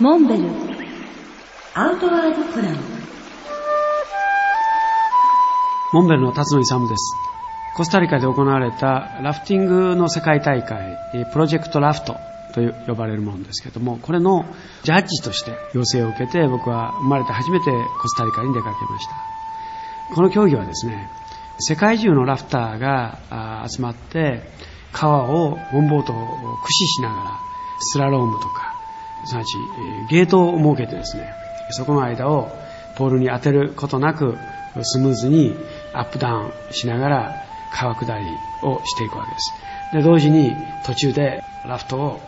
モンベルアウトワードプランモンベルの辰野勇です。コスタリカで行われたラフティングの世界大会、プロジェクトラフトと呼ばれるものですけども、これのジャッジとして要請を受けて僕は生まれて初めてコスタリカに出かけました。この競技はですね、世界中のラフターが集まって川をボンボートを駆使しながらスラロームとか、すなわちゲートを設けてですね、そこの間をポールに当てることなくスムーズにアップダウンしながら川下りをしていくわけです。で、同時に途中でラフトを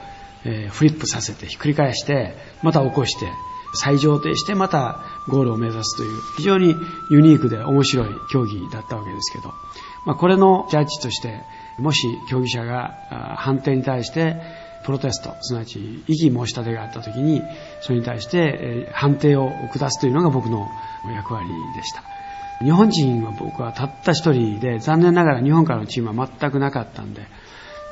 えフリップさせてひっくり返して、また起こして、再上艇してまたゴールを目指すという非常にユニークで面白い競技だったわけですけど、まあ、これのジャッジとして、もし競技者が判定に対してプロテスト、すなわち異議申し立てがあったときに、それに対して判定を下すというのが僕の役割でした。日本人は僕はたった一人で、残念ながら日本からのチームは全くなかったんで、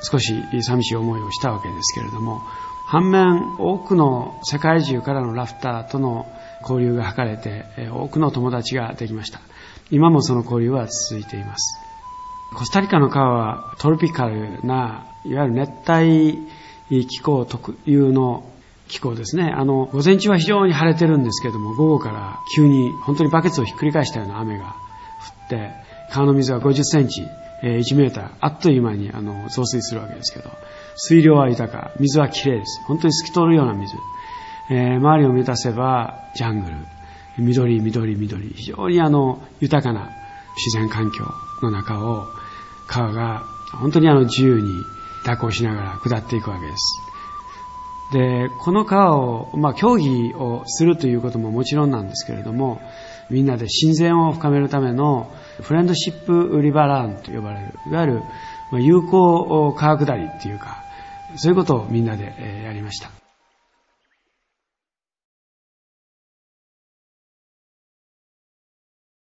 少し寂しい思いをしたわけですけれども、反面多くの世界中からのラフターとの交流が図れて、多くの友達ができました。今もその交流は続いています。コスタリカの川はトロピカルな、いわゆる熱帯気候特有の気候ですね。あの、午前中は非常に晴れてるんですけども、午後から急に本当にバケツをひっくり返したような雨が降って、川の水が50センチ、え1メーター、あっという間にあの増水するわけですけど、水量は豊か、水はきれいです。本当に透き通るような水。えー周りを見渡せばジャングル、緑、緑、緑、非常にあの豊かな自然環境の中を川が本当にあの自由に蛇行しながら下っていくわけです。で、この川を、まあ、競技をするということももちろんなんですけれども、みんなで親善を深めるためのフレンドシップリバーランと呼ばれる、いわゆるまあ友好川下りっていうか、そういうことをみんなでやりました。